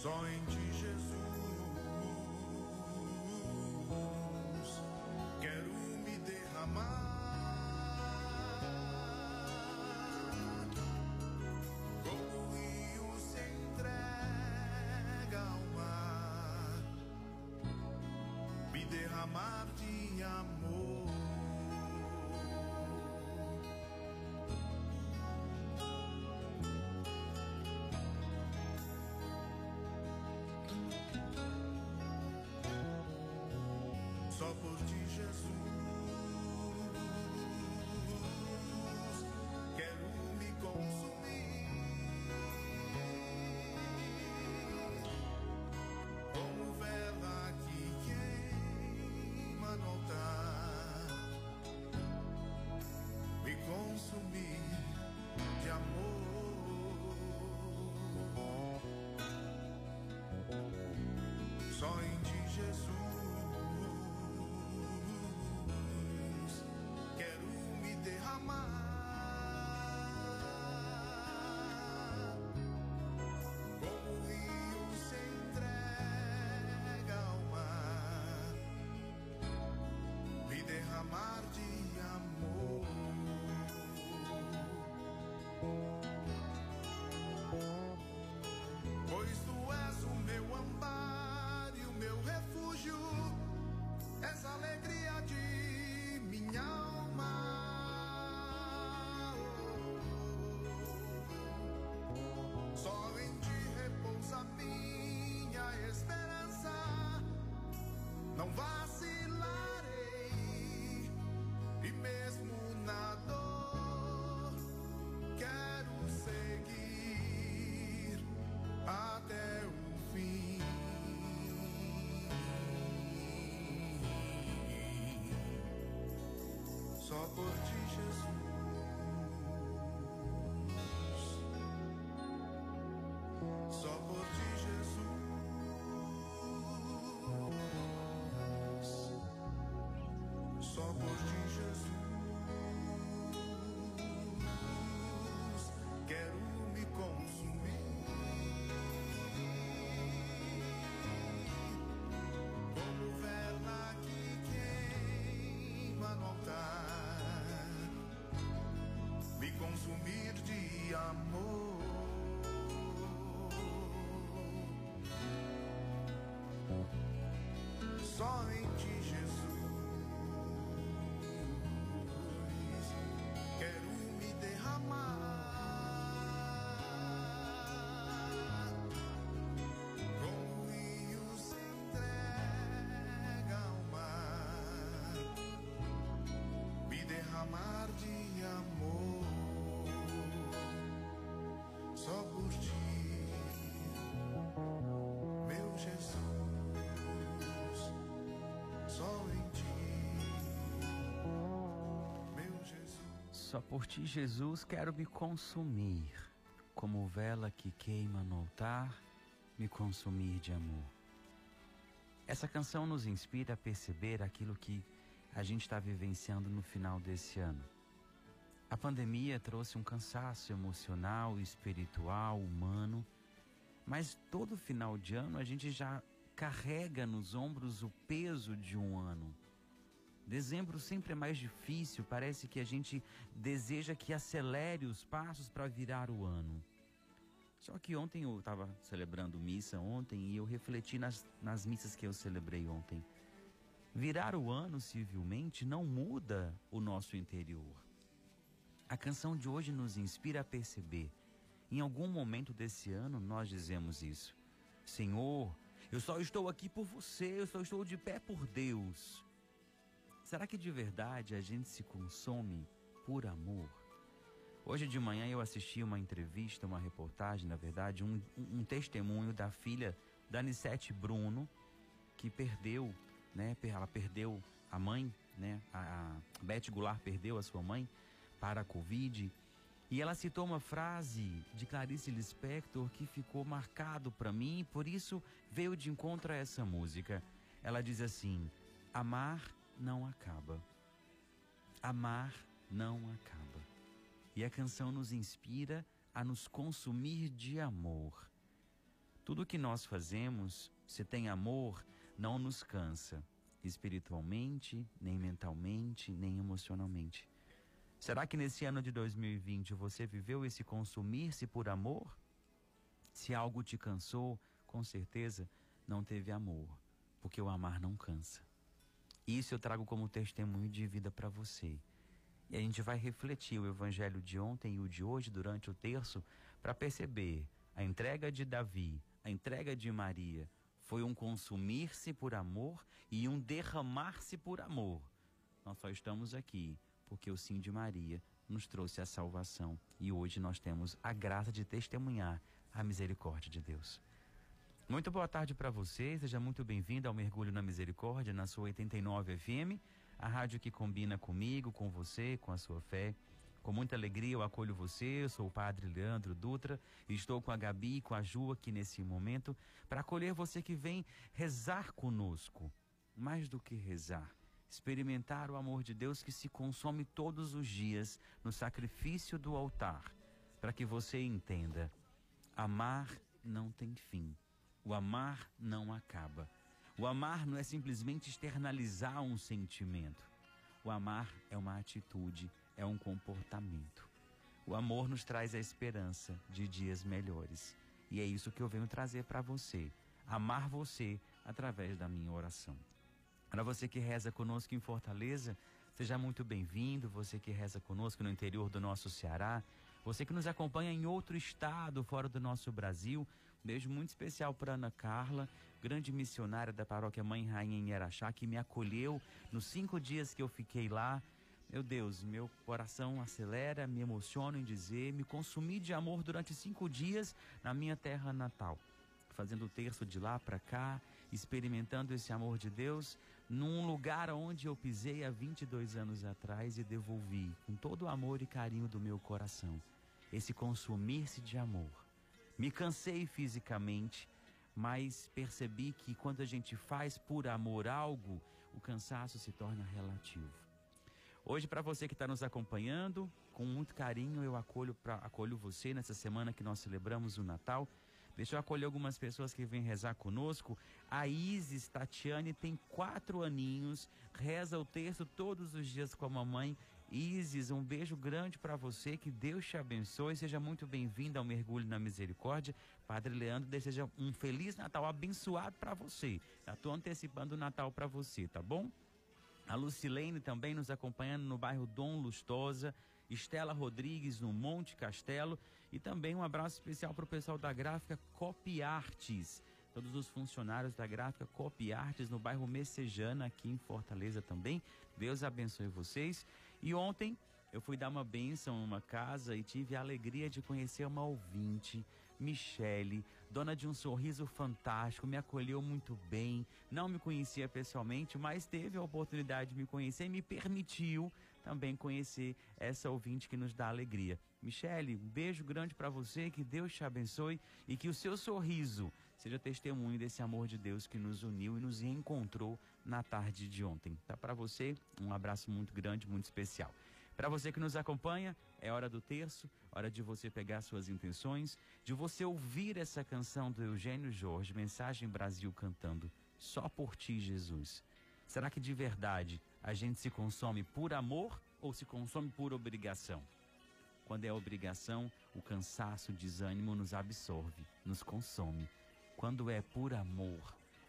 Só em ti, Jesus, quero me derramar. Como o rio se entrega ao mar, me derramar de amor. Só por ti, Jesus, Só por ti, Jesus. Jesus, Só por ti, Jesus, quero me consumir, como vela que queima no altar, me consumir de amor. Essa canção nos inspira a perceber aquilo que a gente está vivenciando no final desse ano. A pandemia trouxe um cansaço emocional, espiritual, humano, mas todo final de ano a gente já carrega nos ombros o peso de um ano. Dezembro sempre é mais difícil, parece que a gente deseja que acelere os passos para virar o ano. Só que ontem eu estava celebrando missa ontem e eu refleti nas, nas missas que eu celebrei ontem. Virar o ano civilmente não muda o nosso interior. A canção de hoje nos inspira a perceber. Em algum momento desse ano nós dizemos isso. Senhor, eu só estou aqui por você, eu só estou de pé por Deus. Será que de verdade a gente se consome por amor? Hoje de manhã eu assisti uma entrevista, uma reportagem, na verdade, um, um testemunho da filha da Anissete Bruno, que perdeu, né? Ela perdeu a mãe, né? A, a Beth Goulart perdeu a sua mãe para a Covid. E ela citou uma frase de Clarice Lispector que ficou marcado para mim, por isso veio de encontro a essa música. Ela diz assim: Amar não acaba. Amar não acaba. E a canção nos inspira a nos consumir de amor. Tudo que nós fazemos, se tem amor, não nos cansa, espiritualmente, nem mentalmente, nem emocionalmente. Será que nesse ano de 2020 você viveu esse consumir-se por amor? Se algo te cansou, com certeza não teve amor, porque o amar não cansa. Isso eu trago como testemunho de vida para você. E a gente vai refletir o evangelho de ontem e o de hoje durante o terço para perceber a entrega de Davi, a entrega de Maria, foi um consumir-se por amor e um derramar-se por amor. Nós só estamos aqui porque o sim de Maria nos trouxe a salvação e hoje nós temos a graça de testemunhar a misericórdia de Deus. Muito boa tarde para você, seja muito bem-vindo ao Mergulho na Misericórdia, na sua 89 FM, a rádio que combina comigo, com você, com a sua fé. Com muita alegria eu acolho você, eu sou o Padre Leandro Dutra e estou com a Gabi e com a Ju aqui nesse momento para acolher você que vem rezar conosco. Mais do que rezar, experimentar o amor de Deus que se consome todos os dias no sacrifício do altar, para que você entenda: amar não tem fim. O amar não acaba. O amar não é simplesmente externalizar um sentimento. O amar é uma atitude, é um comportamento. O amor nos traz a esperança de dias melhores. E é isso que eu venho trazer para você. Amar você através da minha oração. Para você que reza conosco em Fortaleza, seja muito bem-vindo. Você que reza conosco no interior do nosso Ceará, você que nos acompanha em outro estado fora do nosso Brasil, Beijo muito especial para Ana Carla, grande missionária da paróquia Mãe Rainha em Araxá, que me acolheu nos cinco dias que eu fiquei lá. Meu Deus, meu coração acelera, me emociono em dizer, me consumi de amor durante cinco dias na minha terra natal, fazendo o terço de lá para cá, experimentando esse amor de Deus num lugar onde eu pisei há 22 anos atrás e devolvi com todo o amor e carinho do meu coração esse consumir-se de amor me cansei fisicamente, mas percebi que quando a gente faz por amor algo, o cansaço se torna relativo. Hoje, para você que está nos acompanhando, com muito carinho eu acolho, pra, acolho você nessa semana que nós celebramos o Natal. Deixa eu acolher algumas pessoas que vêm rezar conosco. A Isis Tatiane tem quatro aninhos, reza o texto todos os dias com a mamãe Isis, um beijo grande para você, que Deus te abençoe, seja muito bem-vindo ao Mergulho na Misericórdia. Padre Leandro deseja um feliz Natal abençoado para você. Já estou antecipando o Natal para você, tá bom? A Lucilene também nos acompanhando no bairro Dom Lustosa, Estela Rodrigues no Monte Castelo e também um abraço especial para o pessoal da gráfica Copiartes todos os funcionários da gráfica Copiartes no bairro Messejana, aqui em Fortaleza também. Deus abençoe vocês. E ontem eu fui dar uma benção em uma casa e tive a alegria de conhecer uma ouvinte, Michele, dona de um sorriso fantástico, me acolheu muito bem, não me conhecia pessoalmente, mas teve a oportunidade de me conhecer e me permitiu também conhecer essa ouvinte que nos dá alegria. Michele, um beijo grande para você, que Deus te abençoe e que o seu sorriso seja testemunho desse amor de Deus que nos uniu e nos reencontrou na tarde de ontem. Tá para você um abraço muito grande, muito especial. Para você que nos acompanha, é hora do terço, hora de você pegar suas intenções, de você ouvir essa canção do Eugênio Jorge, Mensagem Brasil cantando Só por ti, Jesus. Será que de verdade A gente se consome por amor ou se consome por obrigação? Quando é obrigação, o cansaço, o desânimo nos absorve, nos consome. Quando é por amor,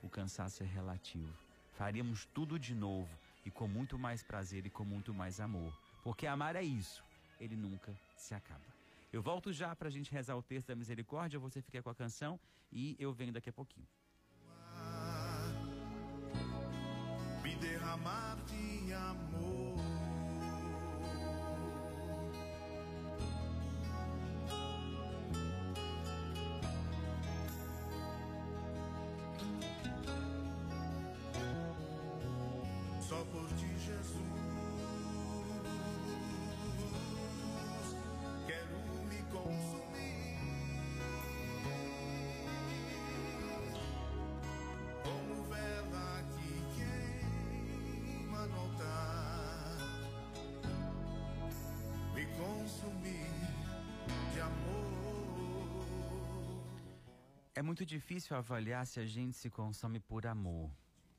o cansaço é relativo. Faríamos tudo de novo e com muito mais prazer e com muito mais amor. Porque amar é isso, ele nunca se acaba. Eu volto já para a gente rezar o texto da misericórdia, você fica com a canção e eu venho daqui a pouquinho. Me derramar de amor. Consumir de amor. É muito difícil avaliar se a gente se consome por amor.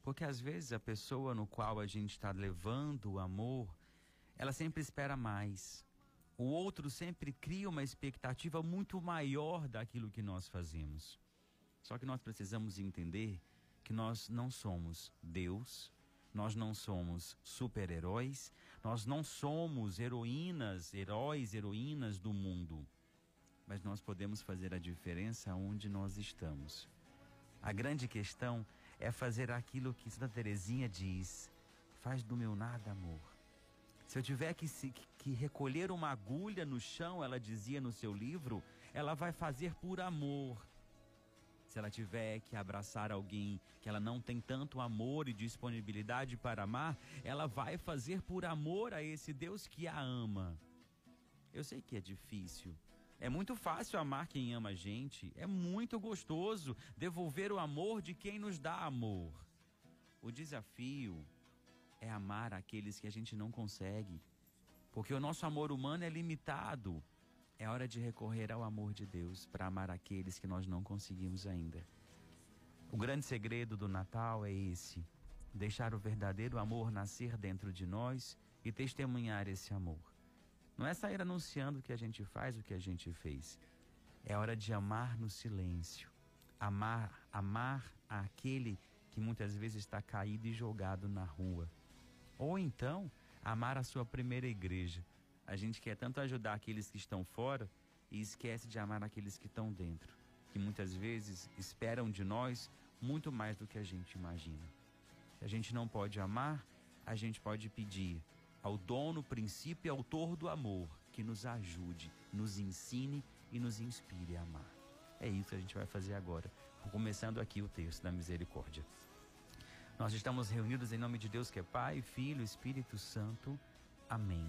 Porque às vezes a pessoa no qual a gente está levando o amor, ela sempre espera mais. O outro sempre cria uma expectativa muito maior daquilo que nós fazemos. Só que nós precisamos entender que nós não somos Deus, nós não somos super-heróis, nós não somos heroínas, heróis, heroínas do mundo. Mas nós podemos fazer a diferença onde nós estamos. A grande questão é fazer aquilo que Santa Teresinha diz: faz do meu nada amor. Se eu tiver que, se, que recolher uma agulha no chão, ela dizia no seu livro, ela vai fazer por amor. Se ela tiver que abraçar alguém que ela não tem tanto amor e disponibilidade para amar, ela vai fazer por amor a esse Deus que a ama. Eu sei que é difícil. É muito fácil amar quem ama a gente. É muito gostoso devolver o amor de quem nos dá amor. O desafio é amar aqueles que a gente não consegue. Porque o nosso amor humano é limitado. É hora de recorrer ao amor de Deus para amar aqueles que nós não conseguimos ainda. O grande segredo do Natal é esse: deixar o verdadeiro amor nascer dentro de nós e testemunhar esse amor. Não é sair anunciando o que a gente faz, o que a gente fez. É hora de amar no silêncio. Amar, amar aquele que muitas vezes está caído e jogado na rua. Ou então, amar a sua primeira igreja. A gente quer tanto ajudar aqueles que estão fora e esquece de amar aqueles que estão dentro, que muitas vezes esperam de nós muito mais do que a gente imagina. Se a gente não pode amar, a gente pode pedir ao dono, princípio e autor do amor, que nos ajude, nos ensine e nos inspire a amar. É isso que a gente vai fazer agora, começando aqui o texto da misericórdia. Nós estamos reunidos em nome de Deus que é Pai, Filho, Espírito Santo. Amém.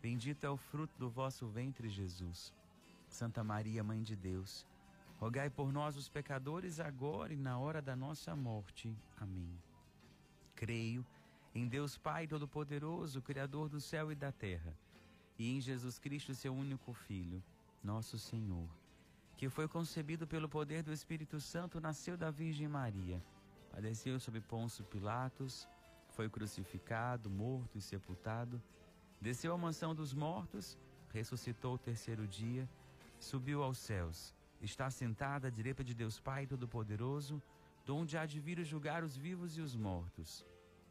bendito é o fruto do vosso ventre, Jesus. Santa Maria, Mãe de Deus, rogai por nós, os pecadores, agora e na hora da nossa morte. Amém. Creio em Deus Pai Todo-Poderoso, Criador do céu e da terra, e em Jesus Cristo, seu único Filho, nosso Senhor, que foi concebido pelo poder do Espírito Santo, nasceu da Virgem Maria, padeceu sob Pôncio Pilatos, foi crucificado, morto e sepultado, desceu à mansão dos mortos, ressuscitou o terceiro dia, subiu aos céus, está sentado à direita de Deus Pai Todo-Poderoso, donde há de vir julgar os vivos e os mortos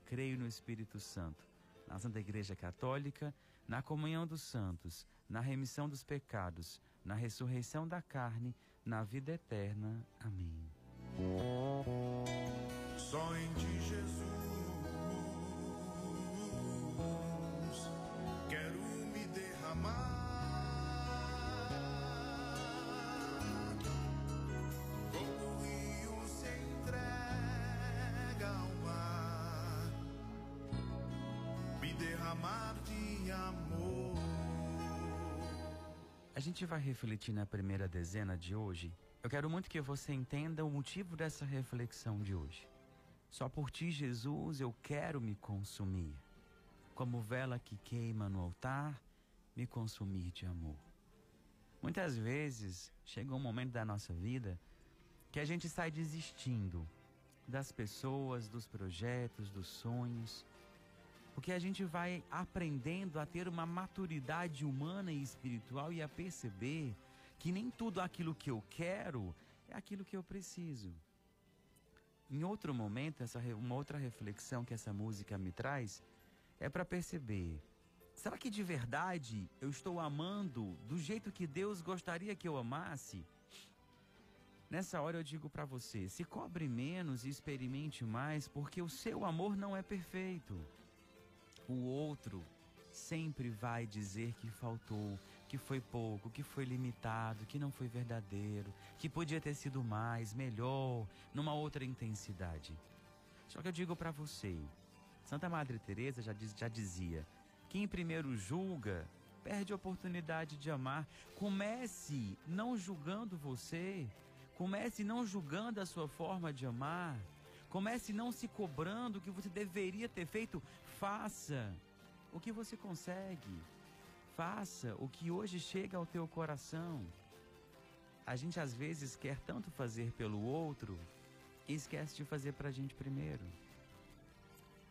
creio no Espírito Santo, na Santa Igreja Católica, na comunhão dos santos, na remissão dos pecados, na ressurreição da carne, na vida eterna. Amém. Só em ti, Jesus, me derramar. O rio se entrega ao mar, amar de amor. A gente vai refletir na primeira dezena de hoje. Eu quero muito que você entenda o motivo dessa reflexão de hoje. Só por ti, Jesus, eu quero me consumir. Como vela que queima no altar, me consumir de amor. Muitas vezes chega um momento da nossa vida que a gente sai desistindo das pessoas, dos projetos, dos sonhos, porque a gente vai aprendendo a ter uma maturidade humana e espiritual e a perceber que nem tudo aquilo que eu quero é aquilo que eu preciso. Em outro momento, essa, uma outra reflexão que essa música me traz é para perceber: será que de verdade eu estou amando do jeito que Deus gostaria que eu amasse? Nessa hora eu digo para você: se cobre menos e experimente mais, porque o seu amor não é perfeito. O outro sempre vai dizer que faltou, que foi pouco, que foi limitado, que não foi verdadeiro, que podia ter sido mais, melhor, numa outra intensidade. Só que eu digo para você, Santa Madre Teresa já, diz, já dizia: quem primeiro julga perde a oportunidade de amar. Comece não julgando você, comece não julgando a sua forma de amar. Comece não se cobrando o que você deveria ter feito. Faça o que você consegue. Faça o que hoje chega ao teu coração. A gente às vezes quer tanto fazer pelo outro e esquece de fazer para a gente primeiro.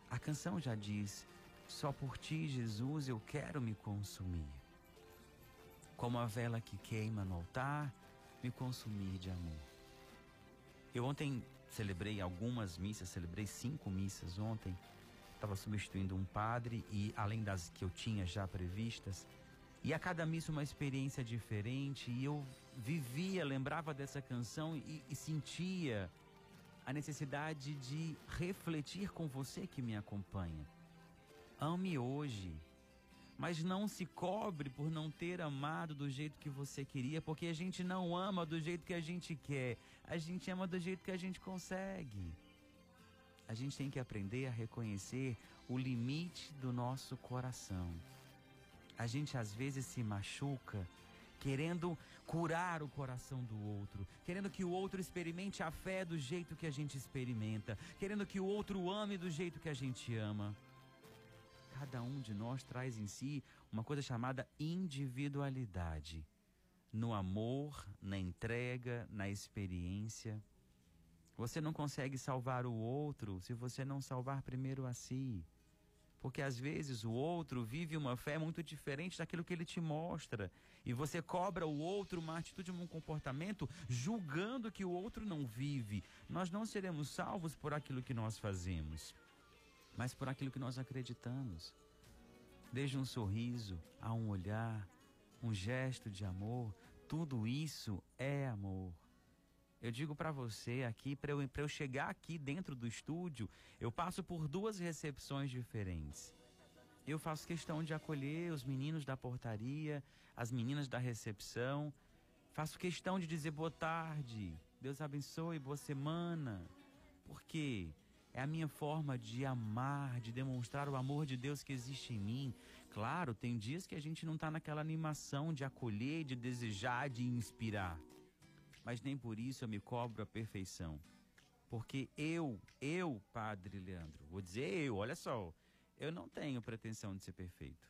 A canção já diz: Só por ti, Jesus, eu quero me consumir. Como a vela que queima no altar, me consumir de amor. Eu ontem celebrei algumas missas, celebrei cinco missas ontem. Estava substituindo um padre e além das que eu tinha já previstas, e a cada missa uma experiência diferente, e eu vivia, lembrava dessa canção e, e sentia a necessidade de refletir com você que me acompanha. Ame hoje, mas não se cobre por não ter amado do jeito que você queria, porque a gente não ama do jeito que a gente quer, a gente ama do jeito que a gente consegue. A gente tem que aprender a reconhecer o limite do nosso coração. A gente às vezes se machuca querendo curar o coração do outro, querendo que o outro experimente a fé do jeito que a gente experimenta, querendo que o outro ame do jeito que a gente ama. Cada um de nós traz em si uma coisa chamada individualidade. No amor, na entrega, na experiência. Você não consegue salvar o outro se você não salvar primeiro a si. Porque às vezes o outro vive uma fé muito diferente daquilo que ele te mostra. E você cobra o outro uma atitude, um comportamento, julgando que o outro não vive. Nós não seremos salvos por aquilo que nós fazemos, mas por aquilo que nós acreditamos. Desde um sorriso a um olhar, um gesto de amor, tudo isso é amor. Eu digo para você aqui, para eu, eu chegar aqui dentro do estúdio, eu passo por duas recepções diferentes. Eu faço questão de acolher os meninos da portaria, as meninas da recepção. Faço questão de dizer boa tarde, Deus abençoe, boa semana. Porque é a minha forma de amar, de demonstrar o amor de Deus que existe em mim. Claro, tem dias que a gente não está naquela animação de acolher, de desejar, de inspirar mas nem por isso eu me cobro a perfeição. Porque eu, eu, Padre Leandro, vou dizer eu, olha só, eu não tenho pretensão de ser perfeito.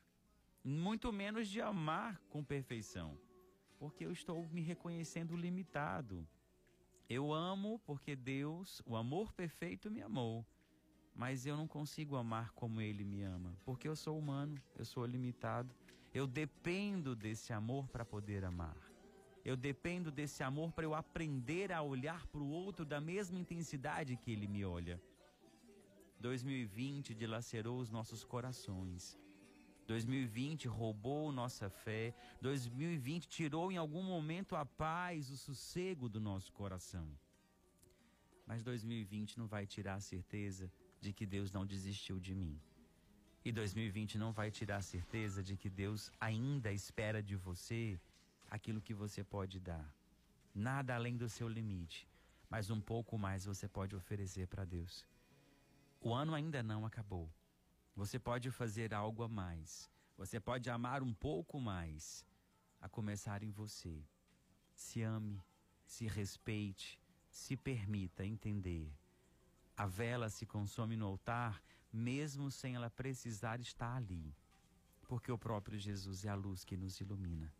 Muito menos de amar com perfeição. Porque eu estou me reconhecendo limitado. Eu amo porque Deus, o amor perfeito, me amou. Mas eu não consigo amar como Ele me ama. Porque eu sou humano, eu sou limitado. Eu dependo desse amor para poder amar. Eu dependo desse amor para eu aprender a olhar para o outro da mesma intensidade que ele me olha. 2020 dilacerou os nossos corações. 2020 roubou nossa fé. 2020 tirou em algum momento a paz, o sossego do nosso coração. Mas 2020 não vai tirar a certeza de que Deus não desistiu de mim. E 2020 não vai tirar a certeza de que Deus ainda espera de você aquilo que você pode dar. Nada além do seu limite, mas um pouco mais você pode oferecer para Deus. O ano ainda não acabou. Você pode fazer algo a mais. Você pode amar um pouco mais. A começar em você. Se ame, se respeite, se permita entender. A vela se consome no altar, mesmo sem ela precisar estar ali, porque o próprio Jesus é a luz que nos ilumina.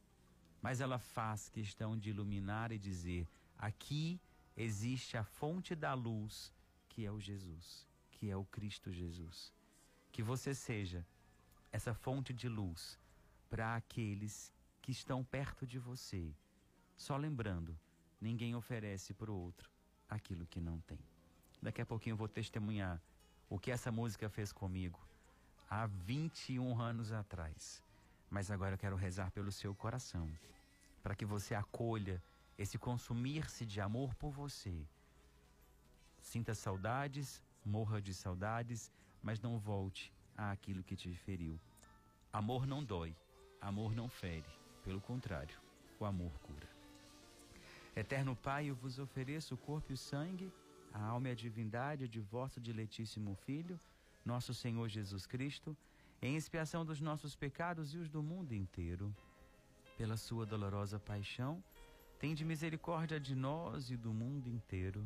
Mas ela faz questão de iluminar e dizer: aqui existe a fonte da luz, que é o Jesus, que é o Cristo Jesus. Que você seja essa fonte de luz para aqueles que estão perto de você. Só lembrando, ninguém oferece para o outro aquilo que não tem. Daqui a pouquinho eu vou testemunhar o que essa música fez comigo há 21 anos atrás. Mas agora eu quero rezar pelo seu coração, para que você acolha esse consumir-se de amor por você. Sinta saudades, morra de saudades, mas não volte àquilo que te feriu. Amor não dói, amor não fere, pelo contrário, o amor cura. Eterno Pai, eu vos ofereço o corpo e o sangue, a alma e a divindade de vosso diletíssimo Filho, nosso Senhor Jesus Cristo, em expiação dos nossos pecados e os do mundo inteiro. Pela sua dolorosa paixão, tende misericórdia de nós e do mundo inteiro.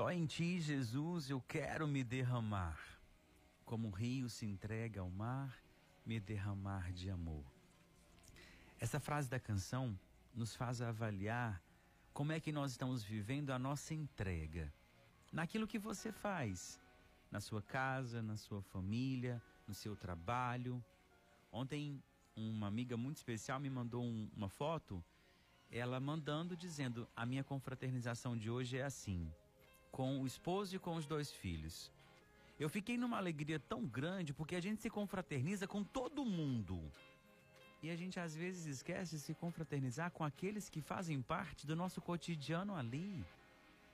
Só em ti, Jesus, eu quero me derramar. Como o rio se entrega ao mar, me derramar de amor. Essa frase da canção nos faz avaliar como é que nós estamos vivendo a nossa entrega naquilo que você faz, na sua casa, na sua família, no seu trabalho. Ontem, uma amiga muito especial me mandou um, uma foto ela mandando dizendo: "A minha confraternização de hoje é assim, com o esposo e com os dois filhos". Eu fiquei numa alegria tão grande porque a gente se confraterniza com todo mundo. E a gente às vezes esquece de se confraternizar com aqueles que fazem parte do nosso cotidiano ali.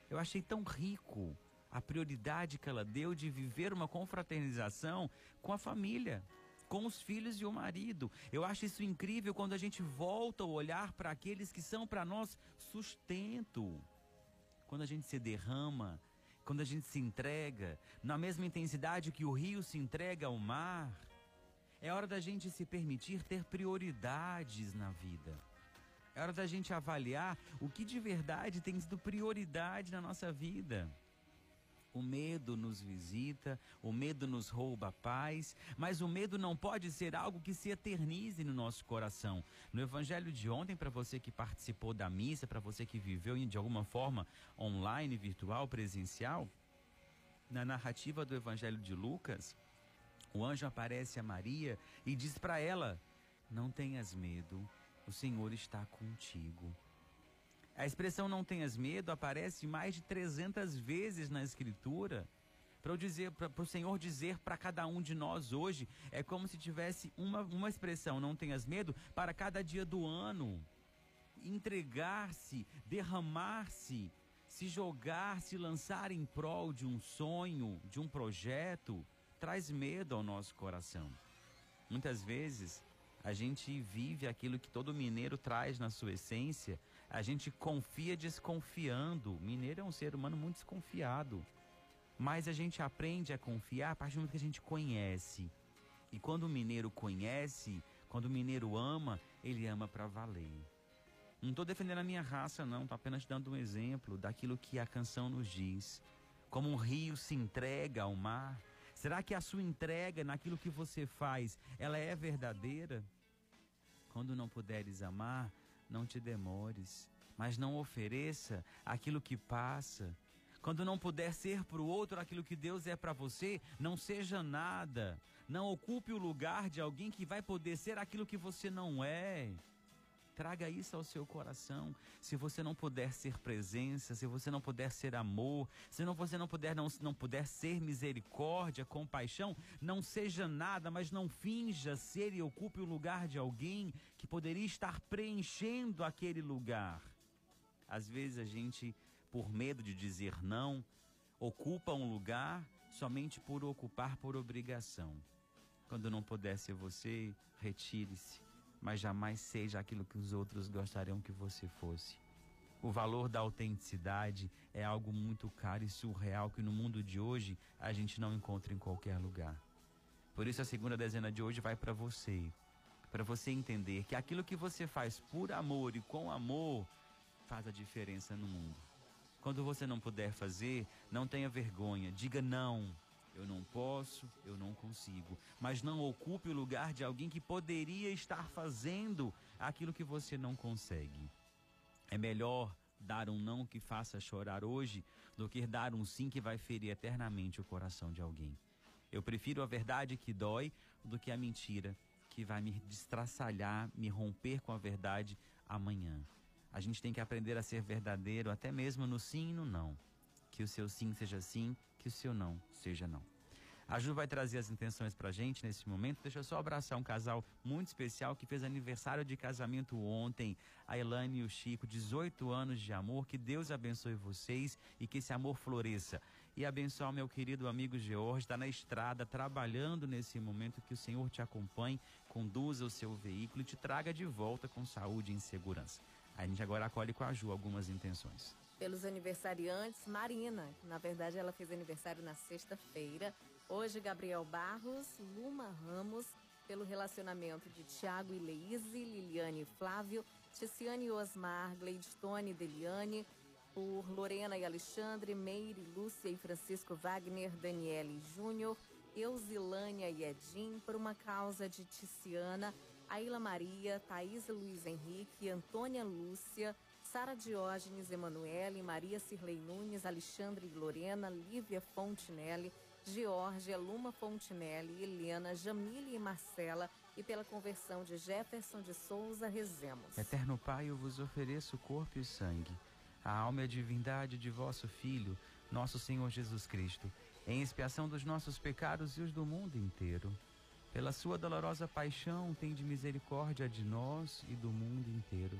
Eu achei tão rico a prioridade que ela deu de viver uma confraternização com a família com os filhos e o marido. Eu acho isso incrível quando a gente volta o olhar para aqueles que são para nós sustento. Quando a gente se derrama, quando a gente se entrega, na mesma intensidade que o rio se entrega ao mar. É hora da gente se permitir ter prioridades na vida. É hora da gente avaliar o que de verdade tem sido prioridade na nossa vida. O medo nos visita, o medo nos rouba a paz, mas o medo não pode ser algo que se eternize no nosso coração. No evangelho de ontem, para você que participou da missa, para você que viveu de alguma forma online, virtual, presencial, na narrativa do evangelho de Lucas, o anjo aparece a Maria e diz para ela: Não tenhas medo, o Senhor está contigo. A expressão não tenhas medo aparece mais de 300 vezes na Escritura. Para o Senhor dizer para cada um de nós hoje, é como se tivesse uma, uma expressão, não tenhas medo, para cada dia do ano. Entregar-se, derramar-se, se jogar, se lançar em prol de um sonho, de um projeto, traz medo ao nosso coração. Muitas vezes a gente vive aquilo que todo mineiro traz na sua essência, a gente confia desconfiando. Mineiro é um ser humano muito desconfiado. Mas a gente aprende a confiar a partir do momento que a gente conhece. E quando o mineiro conhece, quando o mineiro ama, ele ama para valer. Não estou defendendo a minha raça, não, estou apenas dando um exemplo daquilo que a canção nos diz. Como um rio se entrega ao mar? Será que a sua entrega naquilo que você faz, ela é verdadeira? Quando não puderes amar, não te demores, mas não ofereça aquilo que passa. Quando não puder ser para o outro aquilo que Deus é para você, não seja nada. Não ocupe o lugar de alguém que vai poder ser aquilo que você não é. Traga isso ao seu coração. Se você não puder ser presença, se você não puder ser amor, se não, você não puder, não, não puder ser misericórdia, compaixão, não seja nada, mas não finja ser e ocupe o lugar de alguém que poderia estar preenchendo aquele lugar. Às vezes a gente, por medo de dizer não, ocupa um lugar somente por ocupar por obrigação. Quando não puder ser você, retire-se mas jamais seja aquilo que os outros gostariam que você fosse. O valor da autenticidade é algo muito caro e surreal que no mundo de hoje a gente não encontra em qualquer lugar. Por isso a segunda dezena de hoje vai para você, para você entender que aquilo que você faz por amor e com amor faz a diferença no mundo. Quando você não puder fazer, não tenha vergonha, diga não eu não posso, eu não consigo. Mas não ocupe o lugar de alguém que poderia estar fazendo aquilo que você não consegue. É melhor dar um não que faça chorar hoje do que dar um sim que vai ferir eternamente o coração de alguém. Eu prefiro a verdade que dói do que a mentira que vai me destraçalhar, me romper com a verdade amanhã. A gente tem que aprender a ser verdadeiro até mesmo no sim e no não. Que o seu sim seja sim que o seu não seja não. A Ju vai trazer as intenções pra gente nesse momento. Deixa eu só abraçar um casal muito especial que fez aniversário de casamento ontem. A Elane e o Chico, 18 anos de amor. Que Deus abençoe vocês e que esse amor floresça. E abençoar meu querido amigo George, está na estrada, trabalhando nesse momento. Que o Senhor te acompanhe, conduza o seu veículo e te traga de volta com saúde e segurança. A gente agora acolhe com a Ju algumas intenções pelos aniversariantes, Marina, na verdade ela fez aniversário na sexta-feira. Hoje, Gabriel Barros, Luma Ramos, pelo relacionamento de Tiago e Leise, Liliane e Flávio, Ticiane e Osmar, Gleidstone e Deliane, por Lorena e Alexandre, Meire, Lúcia e Francisco Wagner, Daniele Júnior, Eusilânia e Edim, por uma causa de Ticiana, Aila Maria, Thaís Luiz Henrique, Antônia Lúcia, Sara Diógenes, Emanuele, Maria Cirlei Nunes, Alexandre e Lorena, Lívia Fontinelli, Georgia, Luma Fontinelli, Helena, Jamile e Marcela e pela conversão de Jefferson de Souza, rezemos. Eterno Pai, eu vos ofereço o corpo e sangue, a alma e a divindade de vosso Filho, nosso Senhor Jesus Cristo, em expiação dos nossos pecados e os do mundo inteiro. Pela sua dolorosa paixão, tende misericórdia de nós e do mundo inteiro.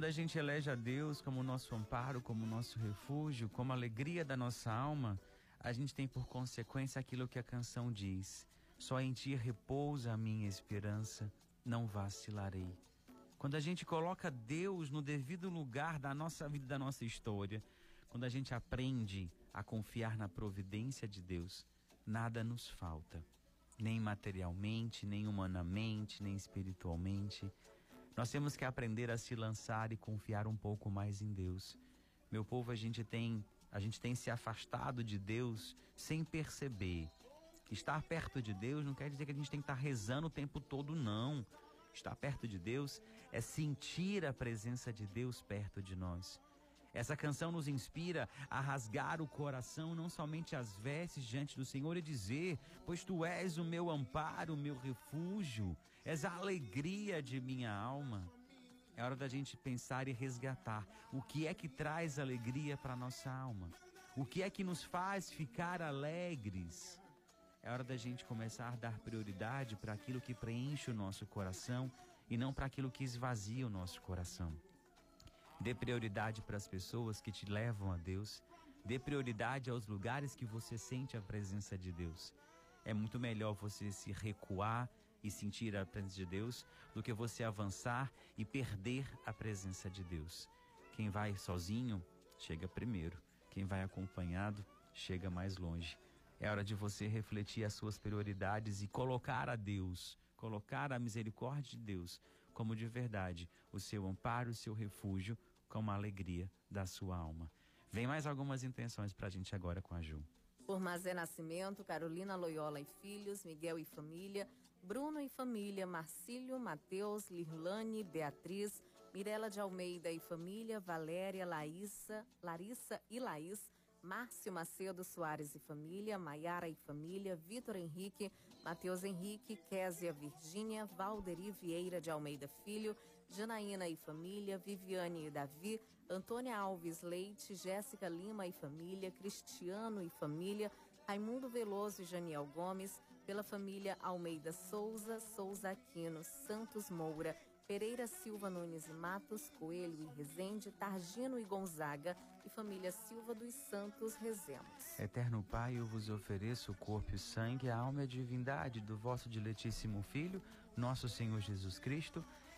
Quando a gente elege a Deus como nosso amparo, como nosso refúgio, como alegria da nossa alma, a gente tem por consequência aquilo que a canção diz: Só em ti repousa a minha esperança, não vacilarei. Quando a gente coloca Deus no devido lugar da nossa vida, da nossa história, quando a gente aprende a confiar na providência de Deus, nada nos falta, nem materialmente, nem humanamente, nem espiritualmente. Nós temos que aprender a se lançar e confiar um pouco mais em Deus. Meu povo, a gente tem, a gente tem se afastado de Deus sem perceber. Estar perto de Deus não quer dizer que a gente tem que estar rezando o tempo todo, não. Estar perto de Deus é sentir a presença de Deus perto de nós. Essa canção nos inspira a rasgar o coração, não somente as vestes diante do Senhor e dizer: Pois tu és o meu amparo, o meu refúgio, és a alegria de minha alma. É hora da gente pensar e resgatar o que é que traz alegria para nossa alma, o que é que nos faz ficar alegres. É hora da gente começar a dar prioridade para aquilo que preenche o nosso coração e não para aquilo que esvazia o nosso coração. Dê prioridade para as pessoas que te levam a Deus. Dê prioridade aos lugares que você sente a presença de Deus. É muito melhor você se recuar e sentir a presença de Deus do que você avançar e perder a presença de Deus. Quem vai sozinho chega primeiro. Quem vai acompanhado chega mais longe. É hora de você refletir as suas prioridades e colocar a Deus, colocar a misericórdia de Deus como de verdade o seu amparo, o seu refúgio, como a alegria da sua alma. Vem mais algumas intenções para a gente agora com a Ju. Por Mazé Nascimento, Carolina Loyola e Filhos, Miguel e Família, Bruno e Família, Marcílio, Mateus, Lirlane, Beatriz, Mirela de Almeida e Família, Valéria, Laísa, Larissa e Laís, Márcio Macedo Soares e Família, Maiara e Família, Vitor Henrique, Matheus Henrique, Késia Virgínia, Valderi Vieira de Almeida Filho, Janaína e família, Viviane e Davi, Antônia Alves Leite, Jéssica Lima e família, Cristiano e família, Raimundo Veloso e Janiel Gomes, pela família Almeida Souza, Souza Aquino, Santos Moura, Pereira Silva Nunes e Matos, Coelho e Rezende, Targino e Gonzaga e família Silva dos Santos Rezemos. Eterno Pai, eu vos ofereço o corpo e o sangue, a alma e a divindade do vosso diletíssimo Filho, nosso Senhor Jesus Cristo,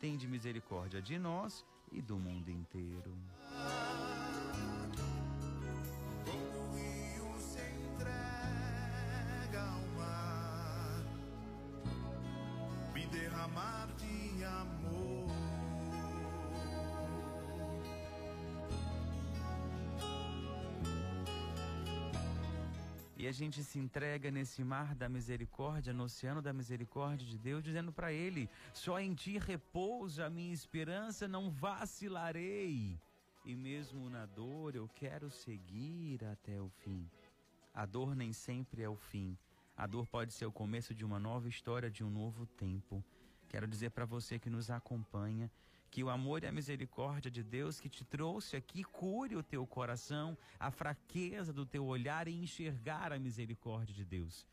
tende misericórdia de nós e do mundo inteiro. A gente se entrega nesse mar da misericórdia, no oceano da misericórdia de Deus, dizendo para Ele: só em Ti repousa a minha esperança, não vacilarei. E mesmo na dor eu quero seguir até o fim. A dor nem sempre é o fim. A dor pode ser o começo de uma nova história, de um novo tempo. Quero dizer para você que nos acompanha que o amor e a misericórdia de Deus que te trouxe aqui cure o teu coração, a fraqueza do teu olhar e enxergar a misericórdia de Deus.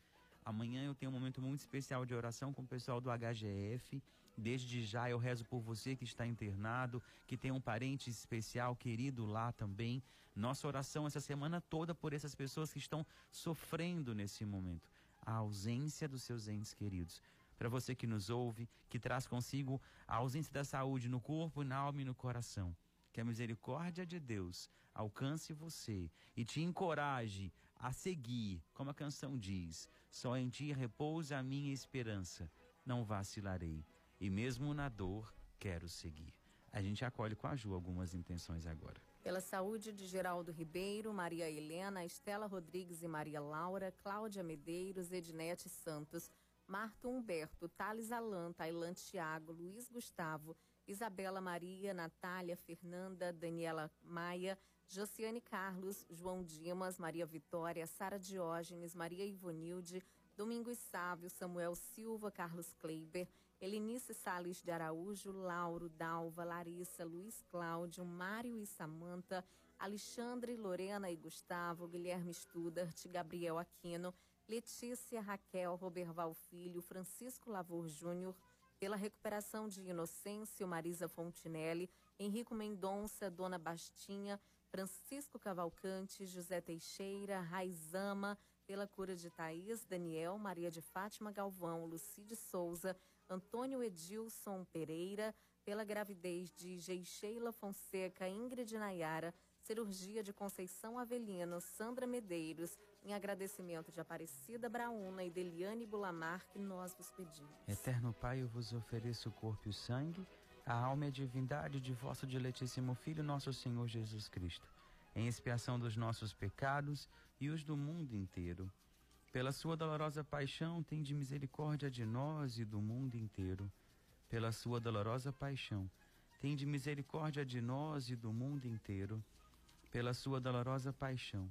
Amanhã eu tenho um momento muito especial de oração com o pessoal do HGF. Desde já eu rezo por você que está internado, que tem um parente especial, querido lá também. Nossa oração essa semana toda por essas pessoas que estão sofrendo nesse momento. A ausência dos seus entes queridos para você que nos ouve, que traz consigo a ausência da saúde no corpo, na alma e no coração. Que a misericórdia de Deus alcance você e te encoraje a seguir, como a canção diz: só em ti repousa a minha esperança, não vacilarei, e mesmo na dor quero seguir. A gente acolhe com a Ju algumas intenções agora. Pela saúde de Geraldo Ribeiro, Maria Helena, Estela Rodrigues e Maria Laura, Cláudia Medeiros, Ednete Santos, Marto Humberto, Thales Alan, Tailan Tiago, Luiz Gustavo, Isabela Maria, Natália, Fernanda, Daniela Maia, Josiane Carlos, João Dimas, Maria Vitória, Sara Diógenes, Maria Ivonilde, Domingos Sávio, Samuel Silva, Carlos Kleiber, Elinice Sales de Araújo, Lauro, Dalva, Larissa, Luiz Cláudio, Mário e Samanta, Alexandre, Lorena e Gustavo, Guilherme Studart, Gabriel Aquino, Letícia, Raquel, Roberval Filho, Francisco Lavor Júnior, pela recuperação de Inocêncio, Marisa Fontinelli, Henrico Mendonça, Dona Bastinha, Francisco Cavalcante, José Teixeira, Raizama, pela cura de Thaís, Daniel, Maria de Fátima Galvão, Lucide Souza, Antônio Edilson Pereira, pela gravidez de Geixeila Fonseca, Ingrid Nayara, cirurgia de Conceição Avelino, Sandra Medeiros, em agradecimento de Aparecida Brauna e Deliane Bulamar, que nós vos pedimos. Eterno Pai, eu vos ofereço o corpo e o sangue, a alma e a divindade de vosso diletíssimo Filho, nosso Senhor Jesus Cristo, em expiação dos nossos pecados e os do mundo inteiro. Pela sua dolorosa paixão, tem de misericórdia de nós e do mundo inteiro. Pela sua dolorosa paixão, tem de misericórdia de nós e do mundo inteiro. Pela sua dolorosa paixão,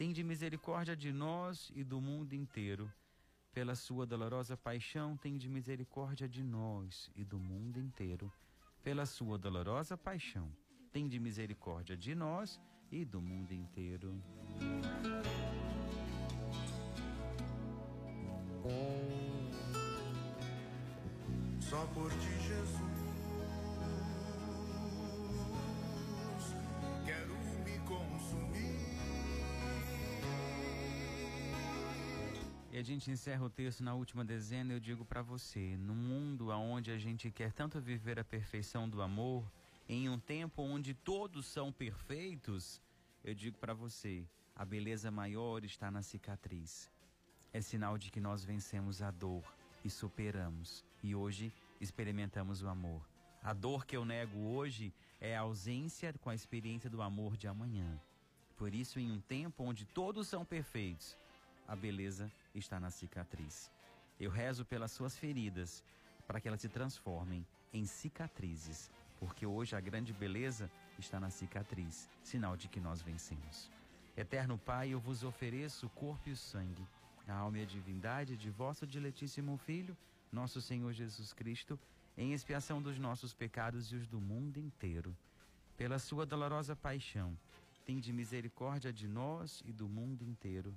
Tende misericórdia de nós e do mundo inteiro, pela sua dolorosa paixão. Tende misericórdia de nós e do mundo inteiro, pela sua dolorosa paixão. Tende misericórdia de nós e do mundo inteiro. Só por ti, Jesus, a gente encerra o texto na última dezena. Eu digo para você: no mundo onde a gente quer tanto viver a perfeição do amor, em um tempo onde todos são perfeitos, eu digo para você: a beleza maior está na cicatriz é sinal de que nós vencemos a dor e superamos. E hoje experimentamos o amor. A dor que eu nego hoje é a ausência com a experiência do amor de amanhã. Por isso, em um tempo onde todos são perfeitos, a beleza está na cicatriz. Eu rezo pelas suas feridas, para que elas se transformem em cicatrizes, porque hoje a grande beleza está na cicatriz, sinal de que nós vencemos. Eterno Pai, eu vos ofereço o corpo e o sangue a alma e a divindade de vosso diletíssimo Filho, nosso Senhor Jesus Cristo, em expiação dos nossos pecados e os do mundo inteiro. Pela sua dolorosa paixão, tende misericórdia de nós e do mundo inteiro.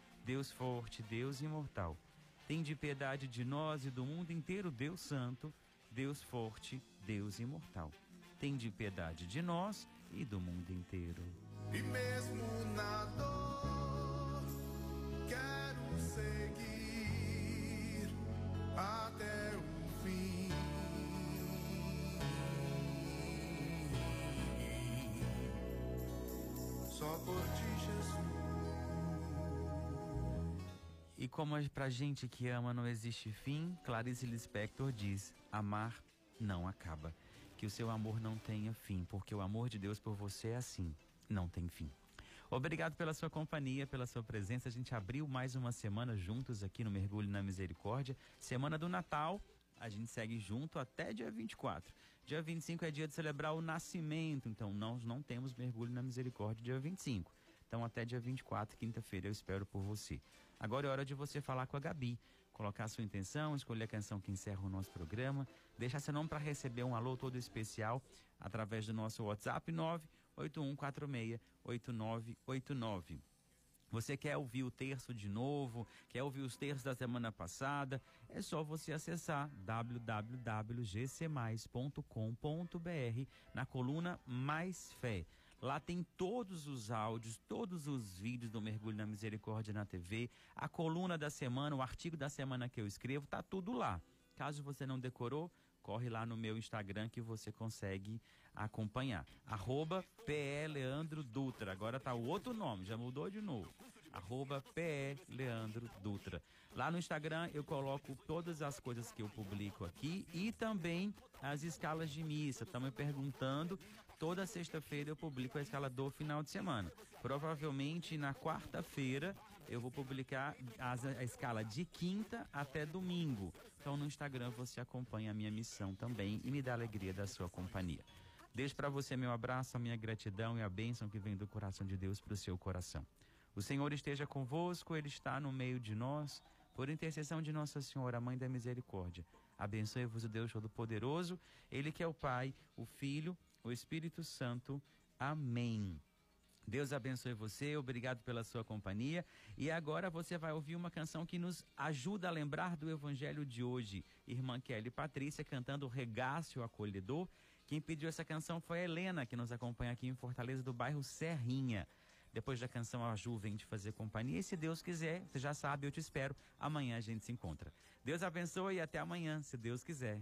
Deus Forte, Deus Imortal. Tende piedade de nós e do mundo inteiro, Deus Santo, Deus Forte, Deus Imortal. Tende piedade de nós e do mundo inteiro. E mesmo na dor, quero seguir até o fim. Só por ti, Jesus. E como pra gente que ama não existe fim, Clarice Lispector diz: amar não acaba. Que o seu amor não tenha fim, porque o amor de Deus por você é assim, não tem fim. Obrigado pela sua companhia, pela sua presença. A gente abriu mais uma semana juntos aqui no Mergulho na Misericórdia. Semana do Natal. a gente segue junto até dia 24. Dia 25 é dia de celebrar o nascimento, então nós não temos mergulho na misericórdia dia 25. Então até dia 24, quinta-feira, eu espero por você. Agora é hora de você falar com a Gabi, colocar a sua intenção, escolher a canção que encerra o nosso programa, deixar seu nome para receber um alô todo especial através do nosso WhatsApp 981468989. Você quer ouvir o terço de novo? Quer ouvir os terços da semana passada? É só você acessar www.gcmais.com.br na coluna Mais Fé. Lá tem todos os áudios, todos os vídeos do Mergulho na Misericórdia na TV, a coluna da semana, o artigo da semana que eu escrevo, tá tudo lá. Caso você não decorou, corre lá no meu Instagram que você consegue acompanhar. Arroba PE Leandro Dutra. Agora tá o outro nome, já mudou de novo. Arroba PE Leandro Dutra. Lá no Instagram eu coloco todas as coisas que eu publico aqui e também as escalas de missa. Estão me perguntando. Toda sexta-feira eu publico a escala do final de semana. Provavelmente na quarta-feira eu vou publicar a escala de quinta até domingo. Então no Instagram você acompanha a minha missão também e me dá alegria da sua companhia. Deixo para você meu abraço, a minha gratidão e a bênção que vem do coração de Deus para o seu coração. O Senhor esteja convosco, Ele está no meio de nós, por intercessão de Nossa Senhora, Mãe da Misericórdia. Abençoe-vos o Deus Todo-Poderoso, Ele que é o Pai, o Filho, o Espírito Santo. Amém. Deus abençoe você, obrigado pela sua companhia. E agora você vai ouvir uma canção que nos ajuda a lembrar do Evangelho de hoje. Irmã Kelly Patrícia cantando Regácio Acolhedor. Quem pediu essa canção foi a Helena, que nos acompanha aqui em Fortaleza, do bairro Serrinha. Depois da canção, a Ju vem te fazer companhia. E se Deus quiser, você já sabe, eu te espero. Amanhã a gente se encontra. Deus abençoe e até amanhã, se Deus quiser.